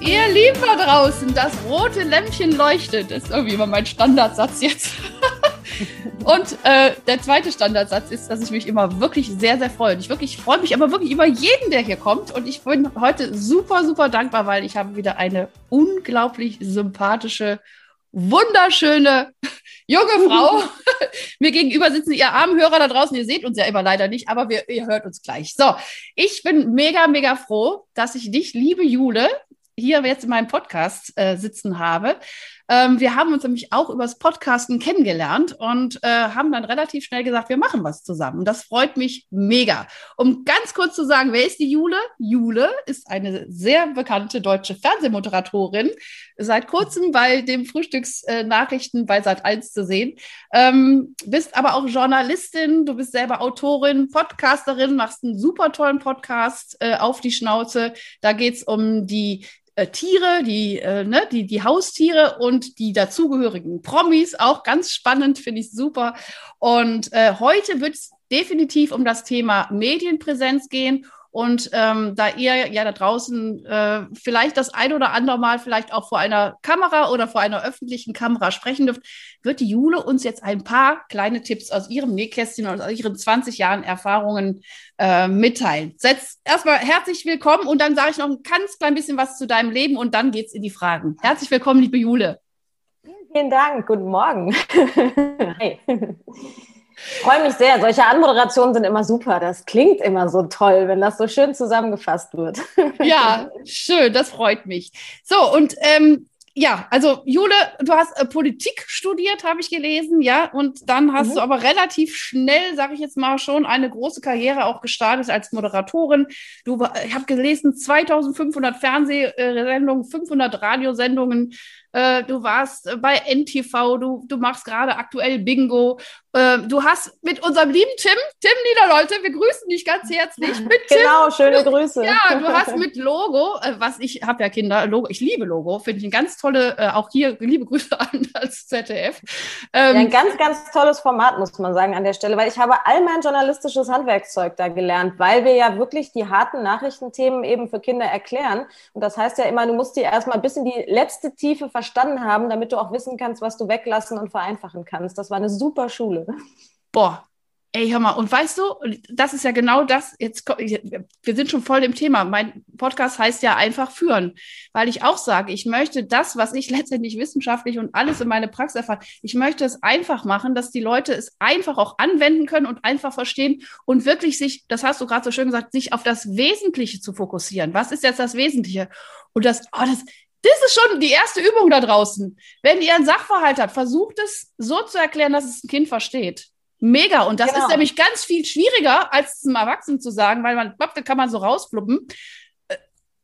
Ihr Lieben da draußen, das rote Lämpchen leuchtet. Das ist irgendwie immer mein Standardsatz jetzt. Und äh, der zweite Standardsatz ist, dass ich mich immer wirklich sehr, sehr freue. Und ich wirklich freue mich aber wirklich über jeden, der hier kommt. Und ich bin heute super, super dankbar, weil ich habe wieder eine unglaublich sympathische, wunderschöne junge Frau. Mir gegenüber sitzen ihr armen Hörer da draußen. Ihr seht uns ja immer leider nicht, aber wir, ihr hört uns gleich. So, ich bin mega, mega froh, dass ich dich, liebe Jule, hier jetzt in meinem Podcast äh, sitzen habe. Ähm, wir haben uns nämlich auch übers Podcasten kennengelernt und äh, haben dann relativ schnell gesagt, wir machen was zusammen. Das freut mich mega. Um ganz kurz zu sagen, wer ist die Jule? Jule ist eine sehr bekannte deutsche Fernsehmoderatorin, seit kurzem bei dem Frühstücksnachrichten äh, bei Sat1 zu sehen. Ähm, bist aber auch Journalistin, du bist selber Autorin, Podcasterin, machst einen super tollen Podcast äh, auf die Schnauze. Da geht es um die äh, Tiere, die, äh, ne, die, die Haustiere und die dazugehörigen Promis. Auch ganz spannend, finde ich super. Und äh, heute wird es definitiv um das Thema Medienpräsenz gehen und ähm, da ihr ja da draußen äh, vielleicht das ein oder andere Mal vielleicht auch vor einer Kamera oder vor einer öffentlichen Kamera sprechen dürft, wird die Jule uns jetzt ein paar kleine Tipps aus ihrem Nähkästchen und aus ihren 20 Jahren Erfahrungen äh, mitteilen. Setz erstmal herzlich willkommen und dann sage ich noch ein ganz klein bisschen was zu deinem Leben und dann geht's in die Fragen. Herzlich willkommen, liebe Jule. Vielen Dank. Guten Morgen. Hi. Freue mich sehr. Solche Anmoderationen sind immer super. Das klingt immer so toll, wenn das so schön zusammengefasst wird. Ja, schön. Das freut mich. So, und ähm, ja, also Jule, du hast äh, Politik studiert, habe ich gelesen, ja, und dann hast mhm. du aber relativ schnell, sage ich jetzt mal, schon eine große Karriere auch gestartet als Moderatorin. Du, ich habe gelesen, 2500 Fernsehsendungen, 500 Radiosendungen, äh, du warst äh, bei NTV, du, du machst gerade aktuell Bingo. Äh, du hast mit unserem lieben Tim, Tim Niederleute, wir grüßen dich ganz herzlich. Mit genau, Tim, schöne Grüße. Ja, du hast mit Logo, äh, was ich habe ja Kinder, Logo, ich liebe Logo, finde ich eine ganz tolle, äh, auch hier liebe Grüße an das ZDF. Ähm, ja, ein ganz, ganz tolles Format, muss man sagen, an der Stelle, weil ich habe all mein journalistisches Handwerkszeug da gelernt, weil wir ja wirklich die harten Nachrichtenthemen eben für Kinder erklären. Und das heißt ja immer, du musst dir erstmal bis in die letzte Tiefe verstanden haben, damit du auch wissen kannst, was du weglassen und vereinfachen kannst. Das war eine super Schule. Boah, Ey, hör mal, und weißt du, das ist ja genau das, jetzt, wir sind schon voll im Thema. Mein Podcast heißt ja einfach führen, weil ich auch sage, ich möchte das, was ich letztendlich wissenschaftlich und alles in meine Praxis erfahre, ich möchte es einfach machen, dass die Leute es einfach auch anwenden können und einfach verstehen und wirklich sich, das hast du gerade so schön gesagt, sich auf das Wesentliche zu fokussieren. Was ist jetzt das Wesentliche? Und das, oh, das, das ist schon die erste Übung da draußen. Wenn ihr einen Sachverhalt habt, versucht es so zu erklären, dass es ein Kind versteht. Mega. Und das genau. ist nämlich ganz viel schwieriger, als zum Erwachsenen zu sagen, weil man, da kann man so rausfluppen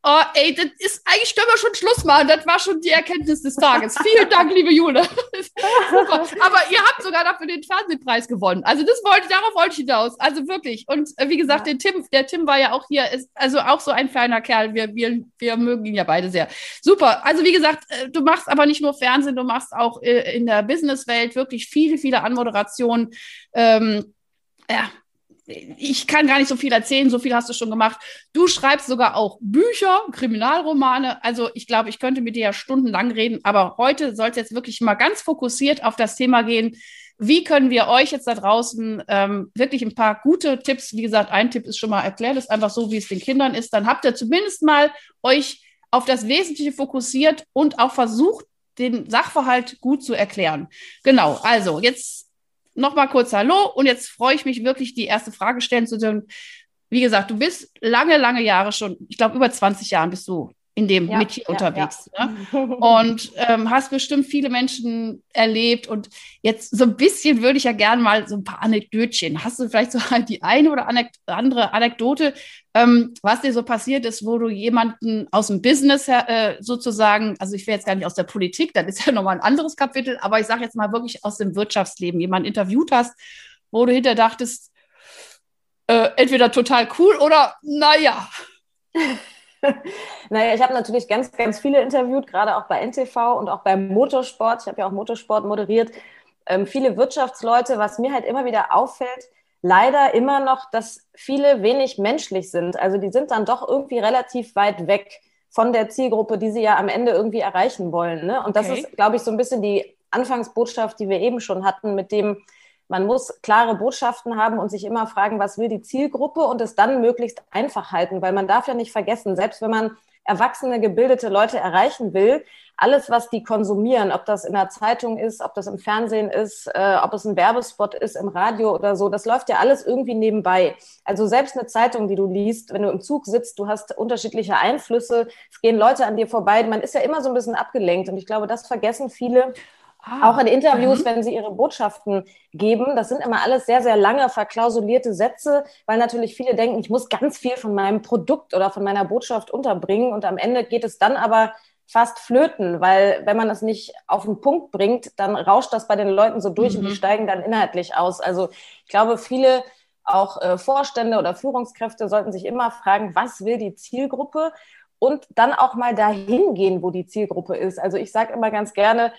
oh, ey, das ist, eigentlich können wir schon Schluss machen. Das war schon die Erkenntnis des Tages. Vielen Dank, liebe Jule. Aber ihr habt sogar dafür den Fernsehpreis gewonnen. Also das wollte, darauf wollte ich hinaus. Also wirklich. Und äh, wie gesagt, ja. der Tim, der Tim war ja auch hier, ist also auch so ein feiner Kerl. Wir, wir, wir mögen ihn ja beide sehr. Super. Also wie gesagt, äh, du machst aber nicht nur Fernsehen, du machst auch äh, in der Businesswelt wirklich viele, viele Anmoderationen. Ähm, ja, ich kann gar nicht so viel erzählen, so viel hast du schon gemacht. Du schreibst sogar auch Bücher, Kriminalromane. Also ich glaube, ich könnte mit dir ja stundenlang reden, aber heute soll es jetzt wirklich mal ganz fokussiert auf das Thema gehen. Wie können wir euch jetzt da draußen ähm, wirklich ein paar gute Tipps, wie gesagt, ein Tipp ist schon mal erklärt, ist einfach so, wie es den Kindern ist. Dann habt ihr zumindest mal euch auf das Wesentliche fokussiert und auch versucht, den Sachverhalt gut zu erklären. Genau, also jetzt nochmal kurz Hallo und jetzt freue ich mich wirklich, die erste Frage stellen zu dürfen. Wie gesagt, du bist lange, lange Jahre schon, ich glaube über 20 Jahren bist du in dem ja, Metier ja, unterwegs. Ja. Ne? Und ähm, hast bestimmt viele Menschen erlebt. Und jetzt so ein bisschen würde ich ja gerne mal so ein paar Anekdötchen. Hast du vielleicht so die eine oder andere Anekdote, ähm, was dir so passiert ist, wo du jemanden aus dem Business äh, sozusagen, also ich wäre jetzt gar nicht aus der Politik, das ist ja nochmal ein anderes Kapitel, aber ich sage jetzt mal wirklich aus dem Wirtschaftsleben, jemanden interviewt hast, wo du hinter dachtest, äh, entweder total cool oder naja. naja, ich habe natürlich ganz, ganz viele interviewt, gerade auch bei NTV und auch beim Motorsport. Ich habe ja auch Motorsport moderiert. Ähm, viele Wirtschaftsleute, was mir halt immer wieder auffällt, leider immer noch, dass viele wenig menschlich sind. Also die sind dann doch irgendwie relativ weit weg von der Zielgruppe, die sie ja am Ende irgendwie erreichen wollen. Ne? Und okay. das ist, glaube ich, so ein bisschen die Anfangsbotschaft, die wir eben schon hatten, mit dem, man muss klare Botschaften haben und sich immer fragen, was will die Zielgruppe und es dann möglichst einfach halten, weil man darf ja nicht vergessen, selbst wenn man erwachsene, gebildete Leute erreichen will, alles, was die konsumieren, ob das in der Zeitung ist, ob das im Fernsehen ist, äh, ob es ein Werbespot ist im Radio oder so, das läuft ja alles irgendwie nebenbei. Also selbst eine Zeitung, die du liest, wenn du im Zug sitzt, du hast unterschiedliche Einflüsse, es gehen Leute an dir vorbei, man ist ja immer so ein bisschen abgelenkt und ich glaube, das vergessen viele Ah, auch in Interviews, mhm. wenn sie ihre Botschaften geben, das sind immer alles sehr, sehr lange verklausulierte Sätze, weil natürlich viele denken, ich muss ganz viel von meinem Produkt oder von meiner Botschaft unterbringen und am Ende geht es dann aber fast flöten, weil wenn man es nicht auf den Punkt bringt, dann rauscht das bei den Leuten so durch mhm. und die mhm. steigen dann inhaltlich aus. Also ich glaube, viele auch äh, Vorstände oder Führungskräfte sollten sich immer fragen, was will die Zielgruppe und dann auch mal dahin gehen, wo die Zielgruppe ist. Also ich sage immer ganz gerne,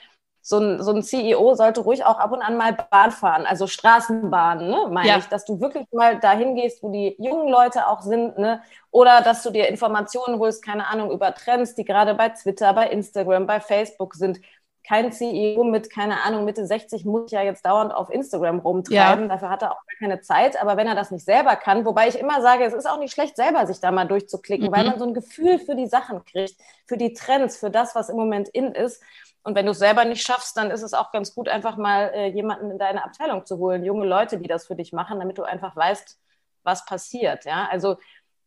so ein, so ein CEO sollte ruhig auch ab und an mal Bahn fahren, also Straßenbahn, ne, meine ja. ich, dass du wirklich mal dahin gehst, wo die jungen Leute auch sind, ne, oder dass du dir Informationen holst, keine Ahnung, über Trends, die gerade bei Twitter, bei Instagram, bei Facebook sind. Kein CEO mit, keine Ahnung, Mitte 60 muss ja jetzt dauernd auf Instagram rumtreiben. Ja. Dafür hat er auch keine Zeit. Aber wenn er das nicht selber kann, wobei ich immer sage, es ist auch nicht schlecht, selber sich da mal durchzuklicken, mhm. weil man so ein Gefühl für die Sachen kriegt, für die Trends, für das, was im Moment in ist. Und wenn du es selber nicht schaffst, dann ist es auch ganz gut, einfach mal äh, jemanden in deine Abteilung zu holen, junge Leute, die das für dich machen, damit du einfach weißt, was passiert. Ja, also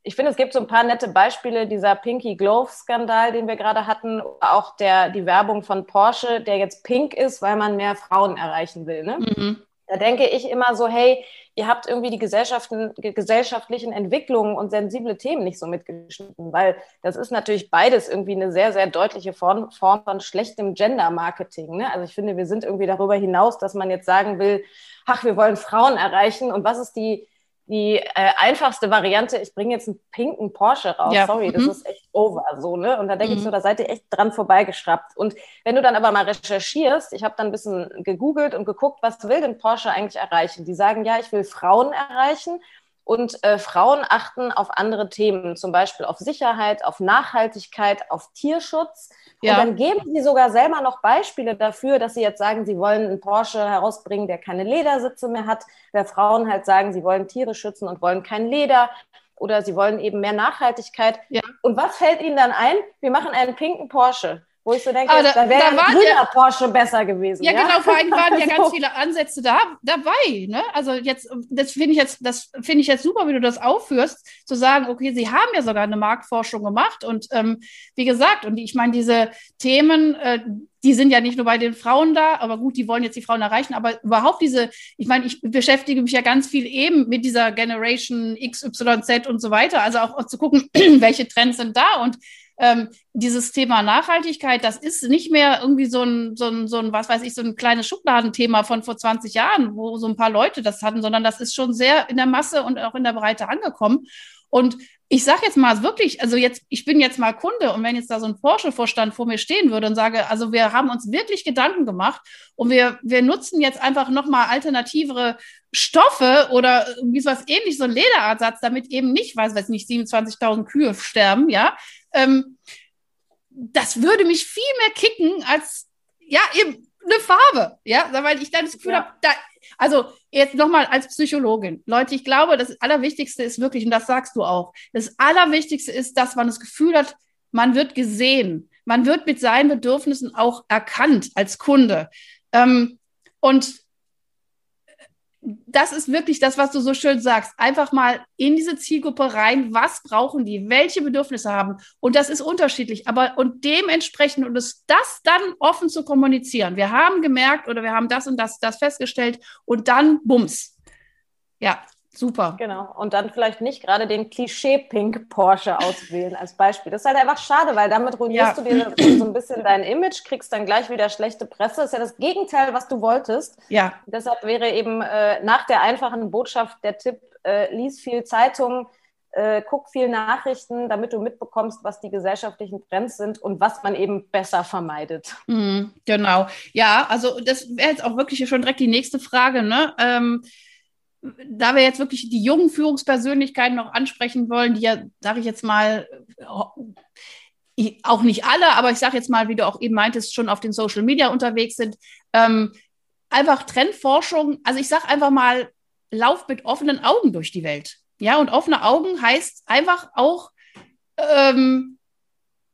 ich finde, es gibt so ein paar nette Beispiele, dieser Pinky Glove-Skandal, den wir gerade hatten, auch der, die Werbung von Porsche, der jetzt pink ist, weil man mehr Frauen erreichen will. Ne? Mhm. Da denke ich immer so, hey, ihr habt irgendwie die gesellschaftlichen Entwicklungen und sensible Themen nicht so mitgeschnitten, weil das ist natürlich beides irgendwie eine sehr, sehr deutliche Form, Form von schlechtem Gender-Marketing. Ne? Also ich finde, wir sind irgendwie darüber hinaus, dass man jetzt sagen will, ach, wir wollen Frauen erreichen und was ist die die äh, einfachste Variante, ich bringe jetzt einen pinken Porsche raus. Ja. Sorry, das mhm. ist echt over so, ne? Und da denke mhm. ich so, da seid ihr echt dran vorbeigeschraubt. Und wenn du dann aber mal recherchierst, ich habe dann ein bisschen gegoogelt und geguckt, was will denn Porsche eigentlich erreichen? Die sagen, ja, ich will Frauen erreichen und äh, Frauen achten auf andere Themen, zum Beispiel auf Sicherheit, auf Nachhaltigkeit, auf Tierschutz. Ja. Und dann geben sie sogar selber noch Beispiele dafür, dass sie jetzt sagen, sie wollen einen Porsche herausbringen, der keine Ledersitze mehr hat. Der Frauen halt sagen, sie wollen Tiere schützen und wollen kein Leder. Oder sie wollen eben mehr Nachhaltigkeit. Ja. Und was fällt ihnen dann ein? Wir machen einen pinken Porsche. Wo ich so denke, da, da wäre ein grüner Porsche besser gewesen. Ja, ja? genau, vor allem waren ja ganz viele Ansätze da, dabei. Ne? Also jetzt, das finde ich jetzt, das finde ich jetzt super, wie du das aufführst, zu sagen, okay, sie haben ja sogar eine Marktforschung gemacht und ähm, wie gesagt, und ich meine, diese Themen, äh, die sind ja nicht nur bei den Frauen da, aber gut, die wollen jetzt die Frauen erreichen, aber überhaupt diese, ich meine, ich beschäftige mich ja ganz viel eben mit dieser Generation XYZ und so weiter, also auch, auch zu gucken, welche Trends sind da und ähm, dieses Thema Nachhaltigkeit, das ist nicht mehr irgendwie so ein, so ein, so ein, was weiß ich, so ein kleines Schubladenthema von vor 20 Jahren, wo so ein paar Leute das hatten, sondern das ist schon sehr in der Masse und auch in der Breite angekommen. Und ich sage jetzt mal wirklich, also jetzt, ich bin jetzt mal Kunde und wenn jetzt da so ein Porsche-Vorstand vor mir stehen würde und sage, also wir haben uns wirklich Gedanken gemacht und wir, wir nutzen jetzt einfach nochmal alternativere Stoffe oder wie was ähnlich, so ein Lederersatz, damit eben nicht, weiß weiß nicht, 27.000 Kühe sterben, ja, ähm, das würde mich viel mehr kicken als, ja, eben eine Farbe, ja, weil ich dann das Gefühl ja. habe, da, also jetzt nochmal als Psychologin, Leute, ich glaube, das Allerwichtigste ist wirklich, und das sagst du auch, das Allerwichtigste ist, dass man das Gefühl hat, man wird gesehen, man wird mit seinen Bedürfnissen auch erkannt als Kunde. Ähm, und das ist wirklich das, was du so schön sagst. Einfach mal in diese Zielgruppe rein. Was brauchen die? Welche Bedürfnisse haben? Und das ist unterschiedlich. Aber und dementsprechend und es das dann offen zu kommunizieren. Wir haben gemerkt oder wir haben das und das, das festgestellt und dann bums. Ja, Super. Genau. Und dann vielleicht nicht gerade den Klischee-Pink Porsche auswählen als Beispiel. Das ist halt einfach schade, weil damit ruinierst ja. du dir so ein bisschen dein Image, kriegst dann gleich wieder schlechte Presse. Das ist ja das Gegenteil, was du wolltest. Ja. Deshalb wäre eben äh, nach der einfachen Botschaft der Tipp, äh, lies viel Zeitung, äh, guck viel Nachrichten, damit du mitbekommst, was die gesellschaftlichen Trends sind und was man eben besser vermeidet. Mhm, genau. Ja, also das wäre jetzt auch wirklich schon direkt die nächste Frage. Ne? Ähm, da wir jetzt wirklich die jungen Führungspersönlichkeiten noch ansprechen wollen, die ja, sage ich jetzt mal, auch nicht alle, aber ich sage jetzt mal, wie du auch eben meintest, schon auf den Social Media unterwegs sind, ähm, einfach Trendforschung, also ich sage einfach mal, lauf mit offenen Augen durch die Welt. Ja, und offene Augen heißt einfach auch, ähm,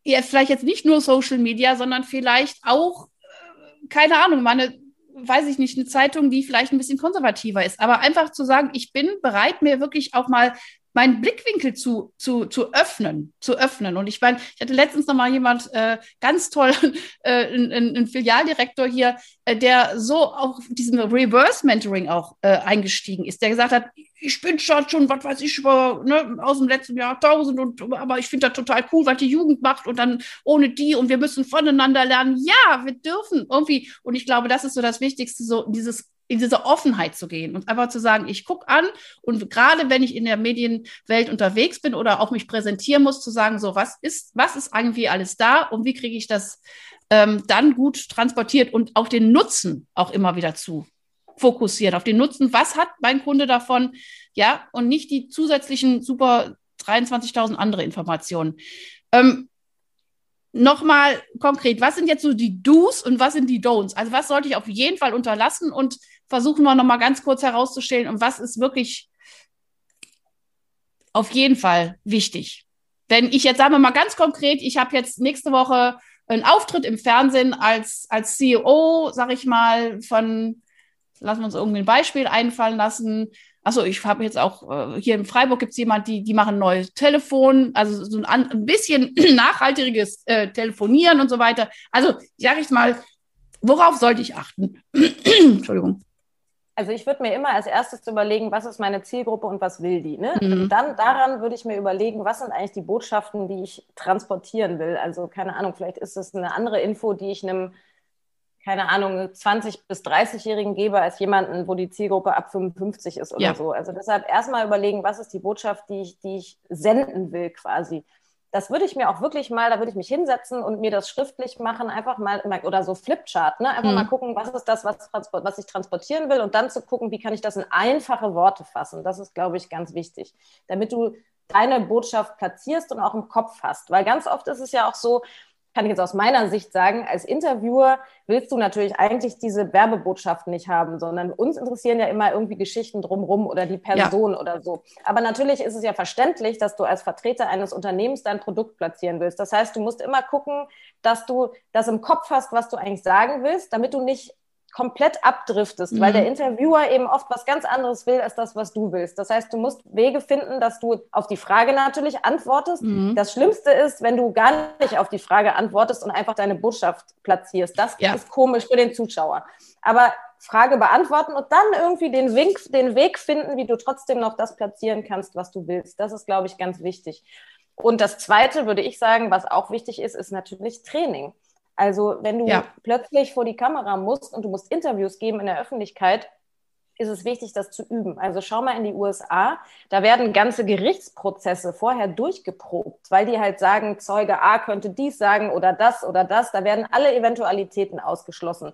ja, vielleicht jetzt nicht nur Social Media, sondern vielleicht auch, äh, keine Ahnung, meine weiß ich nicht, eine Zeitung, die vielleicht ein bisschen konservativer ist. Aber einfach zu sagen, ich bin bereit, mir wirklich auch mal meinen Blickwinkel zu, zu, zu öffnen, zu öffnen. Und ich meine, ich hatte letztens noch mal jemand äh, ganz toll, äh, ein, ein, Filialdirektor hier, äh, der so auf diesem Reverse Mentoring auch äh, eingestiegen ist, der gesagt hat, ich bin schon, was weiß ich, über, ne, aus dem letzten Jahrtausend, und, aber ich finde das total cool, was die Jugend macht und dann ohne die und wir müssen voneinander lernen. Ja, wir dürfen irgendwie. Und ich glaube, das ist so das Wichtigste, so dieses in diese Offenheit zu gehen und einfach zu sagen, ich gucke an und gerade wenn ich in der Medienwelt unterwegs bin oder auch mich präsentieren muss, zu sagen, so was ist, was ist irgendwie alles da und wie kriege ich das ähm, dann gut transportiert und auch den Nutzen auch immer wieder zu fokussieren, auf den Nutzen, was hat mein Kunde davon, ja, und nicht die zusätzlichen super 23.000 andere Informationen. Ähm, Nochmal konkret, was sind jetzt so die Do's und was sind die Don'ts? Also was sollte ich auf jeden Fall unterlassen und versuchen wir nochmal ganz kurz herauszustellen und was ist wirklich auf jeden Fall wichtig. Wenn ich jetzt, sagen wir mal ganz konkret, ich habe jetzt nächste Woche einen Auftritt im Fernsehen als, als CEO, sag ich mal, von, lassen wir uns irgendwie ein Beispiel einfallen lassen. Achso, ich habe jetzt auch, äh, hier in Freiburg gibt es jemand, die, die machen ein neues Telefon, also so ein, ein bisschen nachhaltiges äh, Telefonieren und so weiter. Also, sag ich mal, worauf sollte ich achten? Entschuldigung. Also ich würde mir immer als erstes überlegen, was ist meine Zielgruppe und was will die. Ne? Mhm. Dann daran würde ich mir überlegen, was sind eigentlich die Botschaften, die ich transportieren will. Also keine Ahnung, vielleicht ist es eine andere Info, die ich einem, keine Ahnung, 20- bis 30-Jährigen gebe, als jemanden, wo die Zielgruppe ab 55 ist oder ja. so. Also deshalb erstmal überlegen, was ist die Botschaft, die ich, die ich senden will quasi das würde ich mir auch wirklich mal, da würde ich mich hinsetzen und mir das schriftlich machen, einfach mal, oder so Flipchart, ne? einfach mhm. mal gucken, was ist das, was, was ich transportieren will und dann zu gucken, wie kann ich das in einfache Worte fassen. Das ist, glaube ich, ganz wichtig, damit du deine Botschaft platzierst und auch im Kopf hast. Weil ganz oft ist es ja auch so, kann ich jetzt aus meiner Sicht sagen, als Interviewer willst du natürlich eigentlich diese Werbebotschaften nicht haben, sondern uns interessieren ja immer irgendwie Geschichten drumherum oder die Person ja. oder so. Aber natürlich ist es ja verständlich, dass du als Vertreter eines Unternehmens dein Produkt platzieren willst. Das heißt, du musst immer gucken, dass du das im Kopf hast, was du eigentlich sagen willst, damit du nicht komplett abdriftest, mhm. weil der Interviewer eben oft was ganz anderes will als das, was du willst. Das heißt, du musst Wege finden, dass du auf die Frage natürlich antwortest. Mhm. Das Schlimmste ist, wenn du gar nicht auf die Frage antwortest und einfach deine Botschaft platzierst. Das ja. ist komisch für den Zuschauer. Aber Frage beantworten und dann irgendwie den, Wink, den Weg finden, wie du trotzdem noch das platzieren kannst, was du willst. Das ist, glaube ich, ganz wichtig. Und das Zweite, würde ich sagen, was auch wichtig ist, ist natürlich Training. Also wenn du ja. plötzlich vor die Kamera musst und du musst Interviews geben in der Öffentlichkeit, ist es wichtig, das zu üben. Also schau mal in die USA, da werden ganze Gerichtsprozesse vorher durchgeprobt, weil die halt sagen, Zeuge A könnte dies sagen oder das oder das. Da werden alle Eventualitäten ausgeschlossen.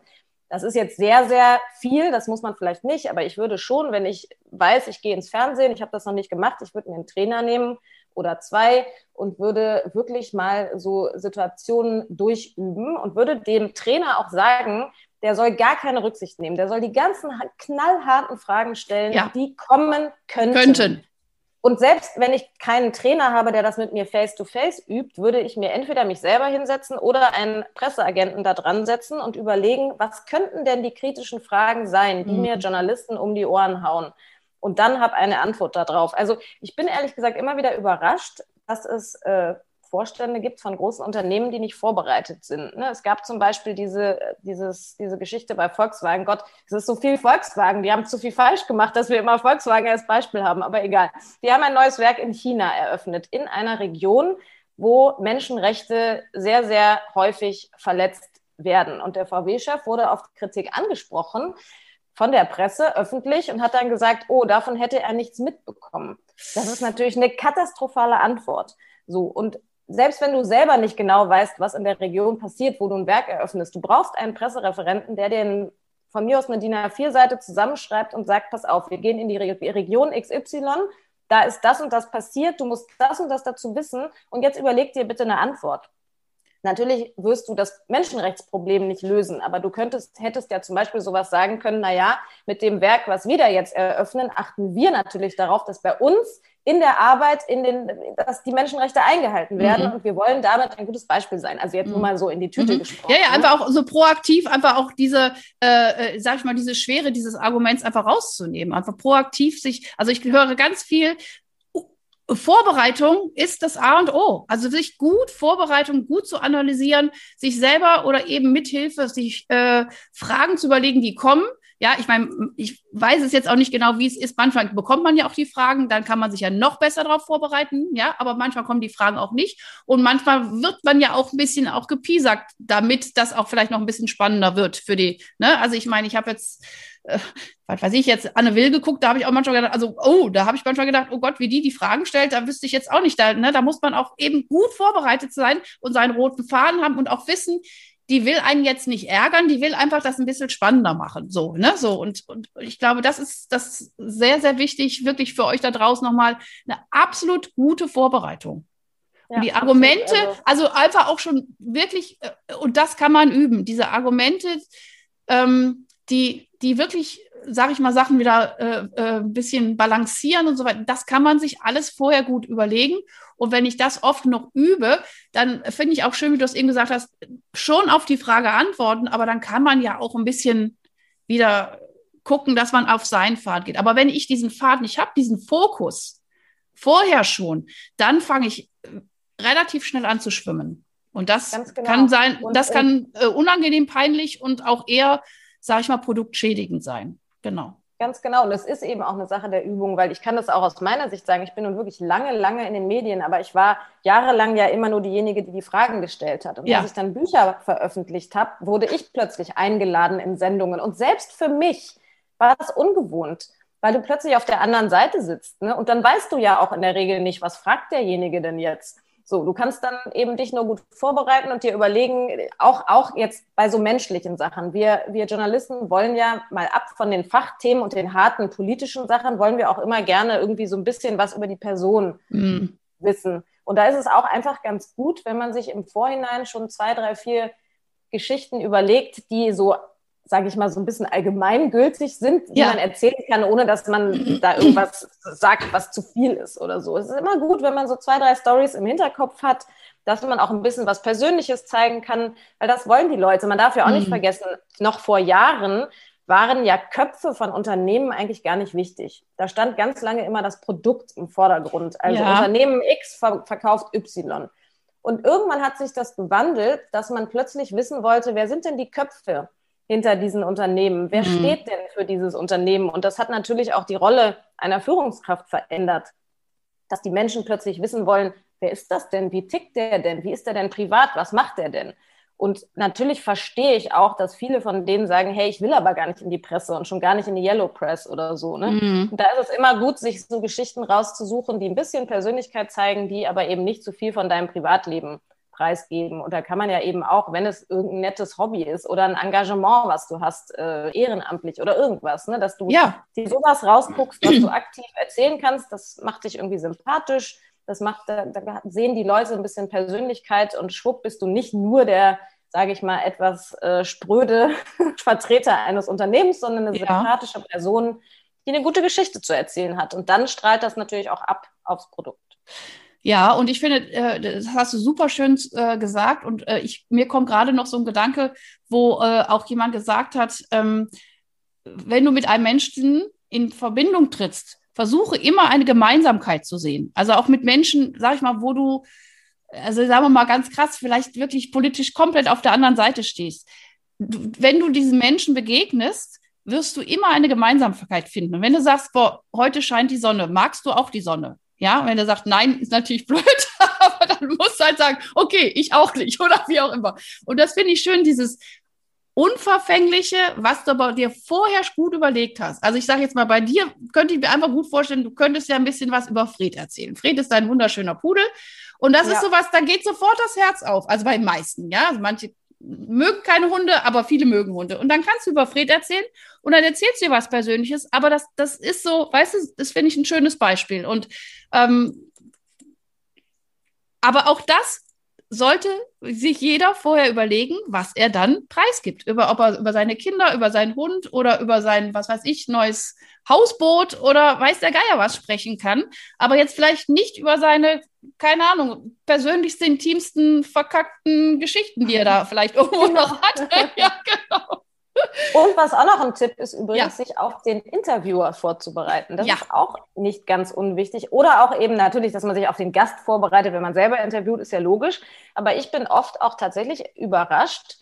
Das ist jetzt sehr, sehr viel, das muss man vielleicht nicht, aber ich würde schon, wenn ich weiß, ich gehe ins Fernsehen, ich habe das noch nicht gemacht, ich würde mir einen Trainer nehmen oder zwei und würde wirklich mal so Situationen durchüben und würde dem Trainer auch sagen, der soll gar keine Rücksicht nehmen. Der soll die ganzen knallharten Fragen stellen, ja. die kommen könnten. könnten. Und selbst wenn ich keinen Trainer habe, der das mit mir face-to-face -face übt, würde ich mir entweder mich selber hinsetzen oder einen Presseagenten da dran setzen und überlegen, was könnten denn die kritischen Fragen sein, die mhm. mir Journalisten um die Ohren hauen. Und dann habe eine Antwort darauf. Also ich bin ehrlich gesagt immer wieder überrascht, dass es äh, Vorstände gibt von großen Unternehmen, die nicht vorbereitet sind. Ne? Es gab zum Beispiel diese, dieses, diese Geschichte bei Volkswagen. Gott, es ist so viel Volkswagen. Die haben zu viel falsch gemacht, dass wir immer Volkswagen als Beispiel haben. Aber egal. Die haben ein neues Werk in China eröffnet, in einer Region, wo Menschenrechte sehr, sehr häufig verletzt werden. Und der VW-Chef wurde auf Kritik angesprochen von der Presse öffentlich und hat dann gesagt, oh, davon hätte er nichts mitbekommen. Das ist natürlich eine katastrophale Antwort. So, und selbst wenn du selber nicht genau weißt, was in der Region passiert, wo du ein Werk eröffnest, du brauchst einen Pressereferenten, der dir von mir aus eine DIN A4-Seite zusammenschreibt und sagt, pass auf, wir gehen in die Region XY, da ist das und das passiert, du musst das und das dazu wissen und jetzt überleg dir bitte eine Antwort. Natürlich wirst du das Menschenrechtsproblem nicht lösen, aber du könntest, hättest ja zum Beispiel sowas sagen können, na ja, mit dem Werk, was wir da jetzt eröffnen, achten wir natürlich darauf, dass bei uns in der Arbeit, in den, dass die Menschenrechte eingehalten werden mhm. und wir wollen damit ein gutes Beispiel sein. Also jetzt nur mhm. mal so in die Tüte mhm. gesprochen. Ja, ja, einfach auch so proaktiv, einfach auch diese, äh, äh, sag ich mal, diese Schwere dieses Arguments einfach rauszunehmen, einfach proaktiv sich, also ich höre ganz viel, Vorbereitung ist das A und O. Also sich gut Vorbereitung gut zu analysieren, sich selber oder eben mithilfe sich äh, Fragen zu überlegen, die kommen. Ja, ich meine, ich weiß es jetzt auch nicht genau, wie es ist. Manchmal bekommt man ja auch die Fragen, dann kann man sich ja noch besser darauf vorbereiten. Ja, aber manchmal kommen die Fragen auch nicht. Und manchmal wird man ja auch ein bisschen auch gepiesackt, damit das auch vielleicht noch ein bisschen spannender wird für die. Ne? Also ich meine, ich habe jetzt äh, was weiß ich jetzt, Anne Will geguckt, da habe ich auch manchmal gedacht, also, oh, da habe ich manchmal gedacht, oh Gott, wie die die Fragen stellt, da wüsste ich jetzt auch nicht, da, ne, da muss man auch eben gut vorbereitet sein und seinen roten Faden haben und auch wissen, die will einen jetzt nicht ärgern, die will einfach das ein bisschen spannender machen. So, ne? So, und, und ich glaube, das ist, das ist sehr, sehr wichtig, wirklich für euch da draußen nochmal eine absolut gute Vorbereitung. Ja, die Argumente, also, also einfach auch schon wirklich, äh, und das kann man üben, diese Argumente, ähm, die, die wirklich, sage ich mal, Sachen wieder äh, äh, ein bisschen balancieren und so weiter, das kann man sich alles vorher gut überlegen. Und wenn ich das oft noch übe, dann finde ich auch schön, wie du es eben gesagt hast, schon auf die Frage antworten, aber dann kann man ja auch ein bisschen wieder gucken, dass man auf seinen Pfad geht. Aber wenn ich diesen Pfad nicht habe, diesen Fokus vorher schon, dann fange ich äh, relativ schnell an zu schwimmen. Und das genau. kann sein, das kann äh, unangenehm peinlich und auch eher sage ich mal, produktschädigend sein. Genau. Ganz genau. Und es ist eben auch eine Sache der Übung, weil ich kann das auch aus meiner Sicht sagen. Ich bin nun wirklich lange, lange in den Medien, aber ich war jahrelang ja immer nur diejenige, die die Fragen gestellt hat. Und ja. als ich dann Bücher veröffentlicht habe, wurde ich plötzlich eingeladen in Sendungen. Und selbst für mich war das ungewohnt, weil du plötzlich auf der anderen Seite sitzt. Ne? Und dann weißt du ja auch in der Regel nicht, was fragt derjenige denn jetzt. So, du kannst dann eben dich nur gut vorbereiten und dir überlegen, auch, auch jetzt bei so menschlichen Sachen. Wir, wir Journalisten wollen ja mal ab von den Fachthemen und den harten politischen Sachen, wollen wir auch immer gerne irgendwie so ein bisschen was über die Person mhm. wissen. Und da ist es auch einfach ganz gut, wenn man sich im Vorhinein schon zwei, drei, vier Geschichten überlegt, die so sage ich mal, so ein bisschen allgemeingültig sind, die ja. man erzählen kann, ohne dass man da irgendwas sagt, was zu viel ist oder so. Es ist immer gut, wenn man so zwei, drei Stories im Hinterkopf hat, dass man auch ein bisschen was Persönliches zeigen kann, weil das wollen die Leute. Man darf ja auch mhm. nicht vergessen, noch vor Jahren waren ja Köpfe von Unternehmen eigentlich gar nicht wichtig. Da stand ganz lange immer das Produkt im Vordergrund. Also ja. Unternehmen X verkauft Y. Und irgendwann hat sich das gewandelt, dass man plötzlich wissen wollte, wer sind denn die Köpfe? Hinter diesen Unternehmen? Wer mhm. steht denn für dieses Unternehmen? Und das hat natürlich auch die Rolle einer Führungskraft verändert, dass die Menschen plötzlich wissen wollen, wer ist das denn? Wie tickt der denn? Wie ist der denn privat? Was macht der denn? Und natürlich verstehe ich auch, dass viele von denen sagen, hey, ich will aber gar nicht in die Presse und schon gar nicht in die Yellow Press oder so. Ne? Mhm. Und da ist es immer gut, sich so Geschichten rauszusuchen, die ein bisschen Persönlichkeit zeigen, die aber eben nicht zu viel von deinem Privatleben preisgeben. Und da kann man ja eben auch, wenn es irgendein nettes Hobby ist oder ein Engagement, was du hast, äh, ehrenamtlich oder irgendwas, ne, dass du ja. dir sowas rausguckst, was du aktiv erzählen kannst, das macht dich irgendwie sympathisch. Das macht, da, da sehen die Leute ein bisschen Persönlichkeit und schwupp bist du nicht nur der, sage ich mal, etwas äh, spröde Vertreter eines Unternehmens, sondern eine ja. sympathische Person, die eine gute Geschichte zu erzählen hat. Und dann strahlt das natürlich auch ab aufs Produkt. Ja, und ich finde, äh, das hast du super schön äh, gesagt. Und äh, ich, mir kommt gerade noch so ein Gedanke, wo auch jemand gesagt hat, ähm, wenn du mit einem Menschen in Verbindung trittst, versuche immer eine Gemeinsamkeit zu sehen. Also auch mit Menschen, sag ich mal, wo du, also sagen wir mal ganz krass, vielleicht wirklich politisch komplett auf der anderen Seite stehst. Wenn du diesen Menschen begegnest, wirst du immer eine Gemeinsamkeit finden. Und wenn du sagst, boah, heute scheint die Sonne, magst du auch die Sonne? Ja, wenn er sagt, nein, ist natürlich blöd, aber dann musst du halt sagen, okay, ich auch nicht oder wie auch immer. Und das finde ich schön, dieses Unverfängliche, was du aber dir vorher gut überlegt hast. Also ich sage jetzt mal, bei dir könnte ich mir einfach gut vorstellen, du könntest ja ein bisschen was über Fred erzählen. Fred ist ein wunderschöner Pudel und das ja. ist sowas, da geht sofort das Herz auf. Also bei den meisten, ja. Also manche mögen keine Hunde, aber viele mögen Hunde. Und dann kannst du über Fred erzählen und dann erzählst du dir was Persönliches. Aber das, das ist so, weißt du, das finde ich ein schönes Beispiel. Und ähm, aber auch das sollte sich jeder vorher überlegen, was er dann preisgibt. Über, ob er über seine Kinder, über seinen Hund oder über sein, was weiß ich, neues Hausboot oder weiß der Geier was sprechen kann. Aber jetzt vielleicht nicht über seine, keine Ahnung, persönlichsten, intimsten, verkackten Geschichten, die er da vielleicht irgendwo noch hat. ja, genau. Und was auch noch ein Tipp ist übrigens, ja. sich auf den Interviewer vorzubereiten. Das ja. ist auch nicht ganz unwichtig. Oder auch eben natürlich, dass man sich auf den Gast vorbereitet, wenn man selber interviewt, ist ja logisch. Aber ich bin oft auch tatsächlich überrascht,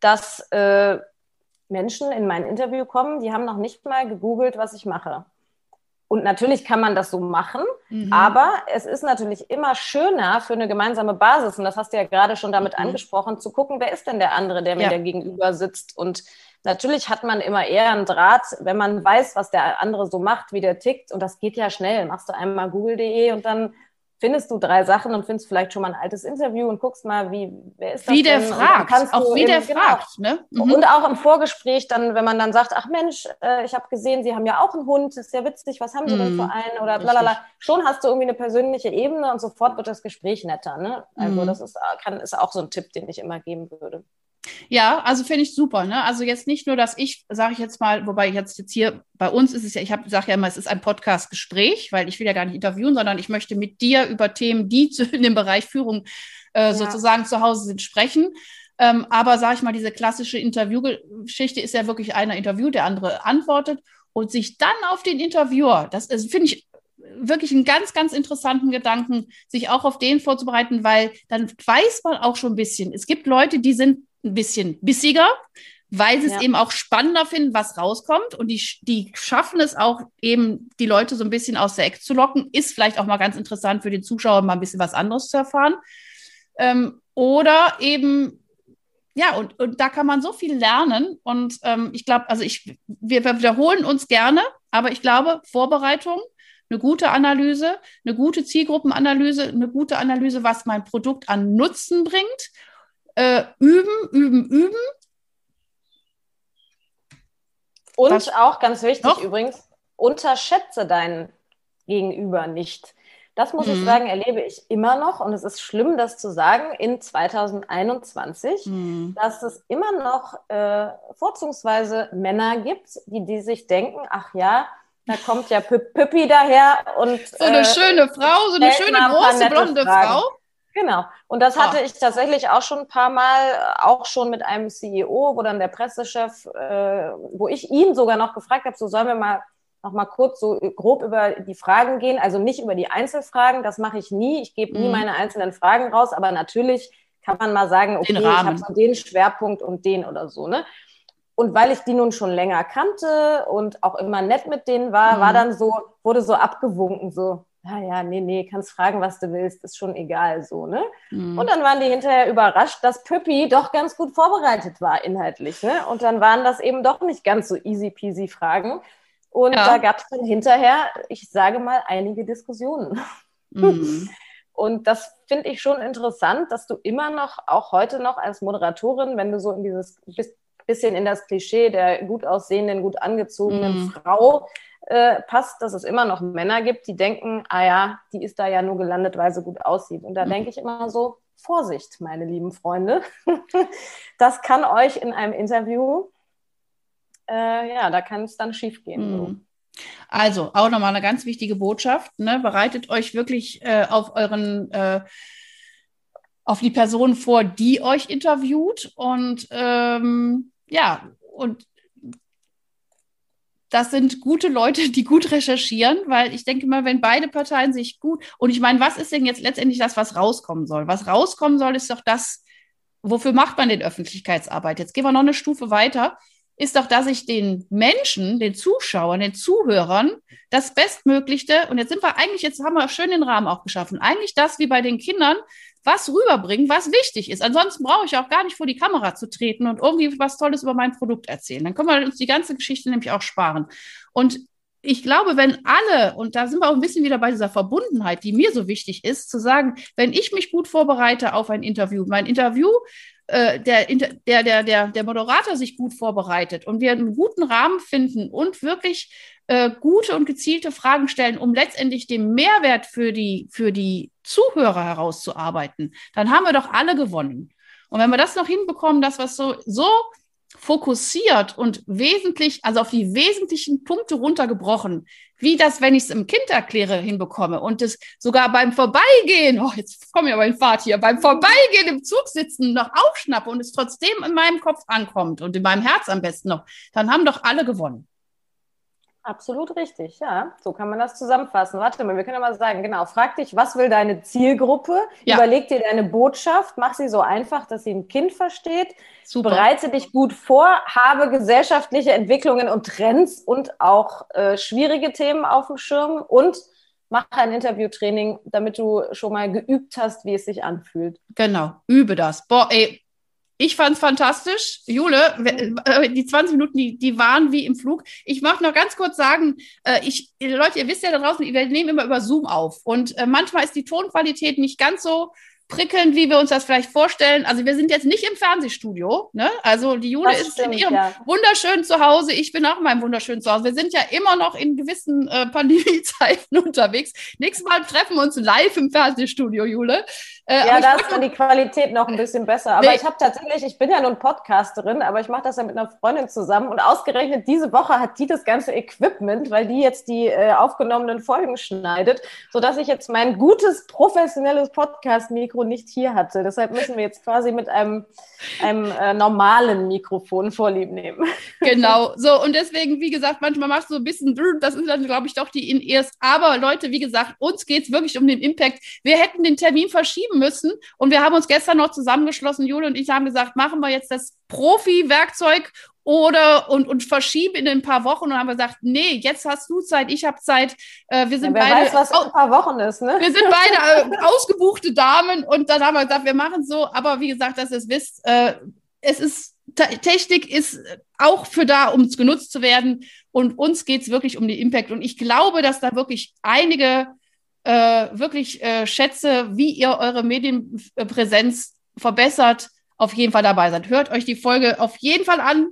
dass äh, Menschen in mein Interview kommen, die haben noch nicht mal gegoogelt, was ich mache. Und natürlich kann man das so machen, mhm. aber es ist natürlich immer schöner für eine gemeinsame Basis, und das hast du ja gerade schon damit mhm. angesprochen, zu gucken, wer ist denn der andere, der ja. mir da gegenüber sitzt und Natürlich hat man immer eher einen Draht, wenn man weiß, was der andere so macht, wie der tickt. Und das geht ja schnell. Machst du einmal google.de und dann findest du drei Sachen und findest vielleicht schon mal ein altes Interview und guckst mal, wie, wer ist das Wie der denn? fragt, auch wie der genau, fragt. Ne? Mhm. Und auch im Vorgespräch dann, wenn man dann sagt, ach Mensch, äh, ich habe gesehen, Sie haben ja auch einen Hund, ist ja witzig, was haben Sie mhm. denn für einen? Oder blalala. Schon hast du irgendwie eine persönliche Ebene und sofort wird das Gespräch netter. Ne? Also mhm. das ist, kann, ist auch so ein Tipp, den ich immer geben würde. Ja, also finde ich super. Ne? Also jetzt nicht nur, dass ich, sage ich jetzt mal, wobei jetzt jetzt hier bei uns ist es ja, ich sage ja immer, es ist ein Podcast-Gespräch, weil ich will ja gar nicht interviewen, sondern ich möchte mit dir über Themen, die zu, in dem Bereich Führung äh, ja. sozusagen zu Hause sind, sprechen. Ähm, aber sage ich mal, diese klassische Interviewgeschichte ist ja wirklich einer Interview, der andere antwortet und sich dann auf den Interviewer, das finde ich wirklich einen ganz, ganz interessanten Gedanken, sich auch auf den vorzubereiten, weil dann weiß man auch schon ein bisschen. Es gibt Leute, die sind ein bisschen bissiger, weil sie es ja. eben auch spannender finden, was rauskommt. Und die, die schaffen es auch eben, die Leute so ein bisschen aus der Ecke zu locken. Ist vielleicht auch mal ganz interessant für den Zuschauer, mal ein bisschen was anderes zu erfahren. Ähm, oder eben, ja, und, und da kann man so viel lernen. Und ähm, ich glaube, also ich, wir, wir wiederholen uns gerne, aber ich glaube, Vorbereitung, eine gute Analyse, eine gute Zielgruppenanalyse, eine gute Analyse, was mein Produkt an Nutzen bringt äh, üben, üben, üben. Und Was? auch ganz wichtig Noch? übrigens, unterschätze deinen Gegenüber nicht. Das muss mhm. ich sagen, erlebe ich immer noch und es ist schlimm, das zu sagen in 2021, mhm. dass es immer noch äh, vorzugsweise Männer gibt, die, die sich denken, ach ja, da kommt ja Püppi daher und so eine äh, schöne Frau, so eine schöne große blonde Fragen. Frau. Genau. Und das hatte ah. ich tatsächlich auch schon ein paar Mal, auch schon mit einem CEO, wo dann der Pressechef, äh, wo ich ihn sogar noch gefragt habe, so sollen wir mal noch mal kurz so grob über die Fragen gehen, also nicht über die Einzelfragen, das mache ich nie. Ich gebe mhm. nie meine einzelnen Fragen raus, aber natürlich kann man mal sagen, okay, ich habe so den Schwerpunkt und den oder so, ne? Und weil ich die nun schon länger kannte und auch immer nett mit denen war, mhm. war dann so, wurde so abgewunken, so, ja, ja, nee, nee, kannst fragen, was du willst, ist schon egal so, ne? Mhm. Und dann waren die hinterher überrascht, dass Püppi doch ganz gut vorbereitet war inhaltlich, ne? Und dann waren das eben doch nicht ganz so easy peasy Fragen. Und ja. da gab es dann hinterher, ich sage mal, einige Diskussionen. Mhm. Und das finde ich schon interessant, dass du immer noch, auch heute noch als Moderatorin, wenn du so in dieses bisschen in das Klischee der gut aussehenden, gut angezogenen mhm. Frau äh, passt, dass es immer noch Männer gibt, die denken, ah ja, die ist da ja nur gelandet, weil sie gut aussieht. Und da mhm. denke ich immer so, Vorsicht, meine lieben Freunde. das kann euch in einem Interview, äh, ja, da kann es dann schief gehen. Mhm. Also auch nochmal eine ganz wichtige Botschaft. Ne? Bereitet euch wirklich äh, auf euren äh, auf die Person vor, die euch interviewt. Und ähm, ja, und das sind gute Leute, die gut recherchieren, weil ich denke mal, wenn beide Parteien sich gut, und ich meine, was ist denn jetzt letztendlich das, was rauskommen soll? Was rauskommen soll, ist doch das, wofür macht man denn Öffentlichkeitsarbeit? Jetzt gehen wir noch eine Stufe weiter ist doch, dass ich den Menschen, den Zuschauern, den Zuhörern das Bestmöglichste, und jetzt sind wir eigentlich, jetzt haben wir schön den Rahmen auch geschaffen, eigentlich das wie bei den Kindern, was rüberbringen, was wichtig ist. Ansonsten brauche ich auch gar nicht vor die Kamera zu treten und irgendwie was Tolles über mein Produkt erzählen. Dann können wir uns die ganze Geschichte nämlich auch sparen. Und ich glaube, wenn alle, und da sind wir auch ein bisschen wieder bei dieser Verbundenheit, die mir so wichtig ist, zu sagen, wenn ich mich gut vorbereite auf ein Interview, mein Interview äh, der, der, der, der, der Moderator sich gut vorbereitet und wir einen guten Rahmen finden und wirklich äh, gute und gezielte Fragen stellen, um letztendlich den Mehrwert für die, für die Zuhörer herauszuarbeiten, dann haben wir doch alle gewonnen. Und wenn wir das noch hinbekommen, dass wir so, so fokussiert und wesentlich, also auf die wesentlichen Punkte runtergebrochen, wie das, wenn ich es im Kind erkläre, hinbekomme und es sogar beim Vorbeigehen, oh, jetzt komme ich aber in Fahrt hier, beim Vorbeigehen im Zug sitzen noch aufschnappe und es trotzdem in meinem Kopf ankommt und in meinem Herz am besten noch, dann haben doch alle gewonnen. Absolut richtig, ja. So kann man das zusammenfassen. Warte mal, wir können ja mal sagen, genau, frag dich, was will deine Zielgruppe? Ja. Überleg dir deine Botschaft, mach sie so einfach, dass sie ein Kind versteht. Super. Bereite dich gut vor, habe gesellschaftliche Entwicklungen und Trends und auch äh, schwierige Themen auf dem Schirm und mach ein Interviewtraining, damit du schon mal geübt hast, wie es sich anfühlt. Genau, übe das. Boah, ey, ich fand es fantastisch. Jule, äh, die 20 Minuten, die, die waren wie im Flug. Ich möchte noch ganz kurz sagen, äh, ich, Leute, ihr wisst ja da draußen, wir nehmen immer über Zoom auf. Und äh, manchmal ist die Tonqualität nicht ganz so prickelnd, wie wir uns das vielleicht vorstellen. Also wir sind jetzt nicht im Fernsehstudio. Ne? Also die Jule das ist stimmt, in ihrem ja. wunderschönen Zuhause. Ich bin auch in meinem wunderschönen Zuhause. Wir sind ja immer noch in gewissen äh, Pandemiezeiten unterwegs. Nächstes Mal treffen wir uns live im Fernsehstudio, Jule. Äh, ja, da ist dann die Qualität noch ein bisschen besser. Aber nee. ich habe tatsächlich, ich bin ja nun Podcasterin, aber ich mache das ja mit einer Freundin zusammen. Und ausgerechnet diese Woche hat die das ganze Equipment, weil die jetzt die äh, aufgenommenen Folgen schneidet, sodass ich jetzt mein gutes, professionelles Podcast-Mikro Mikro nicht hier hatte. Deshalb müssen wir jetzt quasi mit einem, einem äh, normalen Mikrofon vorlieb nehmen. Genau, so und deswegen, wie gesagt, manchmal machst du so ein bisschen, das ist dann, glaube ich, doch die in erst. Aber Leute, wie gesagt, uns geht es wirklich um den Impact. Wir hätten den Termin verschieben müssen und wir haben uns gestern noch zusammengeschlossen, Jule und ich haben gesagt, machen wir jetzt das Profi-Werkzeug oder und, und verschieben in ein paar Wochen und haben gesagt, nee, jetzt hast du Zeit, ich habe Zeit. Äh, wir sind ja, beide. Weiß, was in ein paar Wochen ist, ne? Wir sind beide äh, ausgebuchte Damen und dann haben wir gesagt, wir machen so. Aber wie gesagt, dass ihr es wisst, äh, es ist Technik ist auch für da, um genutzt zu werden. Und uns geht es wirklich um den Impact. Und ich glaube, dass da wirklich einige äh, wirklich äh, Schätze, wie ihr eure Medienpräsenz verbessert, auf jeden Fall dabei seid. Hört euch die Folge auf jeden Fall an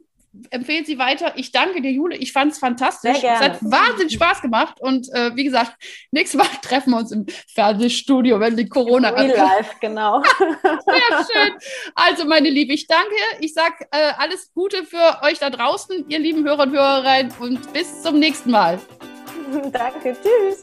empfehle sie weiter. Ich danke dir, Jule. Ich fand es fantastisch. Es hat wahnsinnig Spaß gemacht. Und äh, wie gesagt, nächstes Mal treffen wir uns im Fernsehstudio, wenn die Corona Real Life, genau. Sehr schön. Also, meine Liebe, ich danke. Ich sage äh, alles Gute für euch da draußen, ihr lieben Hörer und Hörerinnen. Und bis zum nächsten Mal. danke. Tschüss.